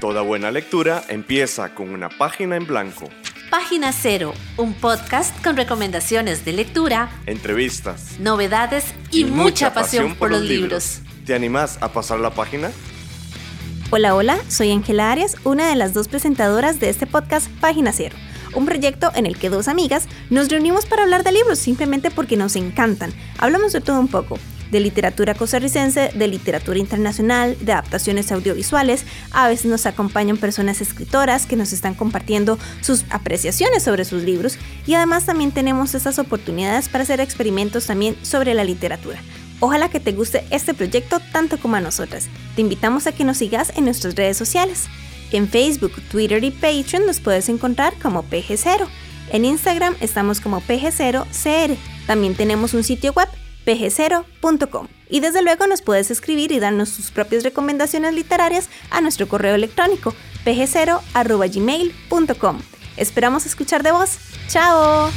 Toda buena lectura empieza con una página en blanco. Página Cero, un podcast con recomendaciones de lectura, entrevistas, novedades y, mucha, pasión, por los libros. ¿Te animás a pasar la página? Hola, hola, soy Ángela Arias, una de las dos presentadoras de este podcast Página Cero, un proyecto en el que dos amigas nos reunimos para hablar de libros simplemente porque nos encantan. Hablamos de todo un poco, de literatura costarricense, de literatura internacional, de adaptaciones audiovisuales. A veces nos acompañan personas escritoras que nos están compartiendo sus apreciaciones sobre sus libros y además también tenemos esas oportunidades para hacer experimentos también sobre la literatura. Ojalá que te guste este proyecto tanto como a nosotras. Te invitamos a que nos sigas en nuestras redes sociales. En Facebook, Twitter y Patreon nos puedes encontrar como PG0. En Instagram estamos como PG0CR. También tenemos un sitio web pg0.com. Y desde luego nos puedes escribir y darnos tus propias recomendaciones literarias a nuestro correo electrónico pg0.gmail.com. Esperamos escuchar de vos. ¡Chao!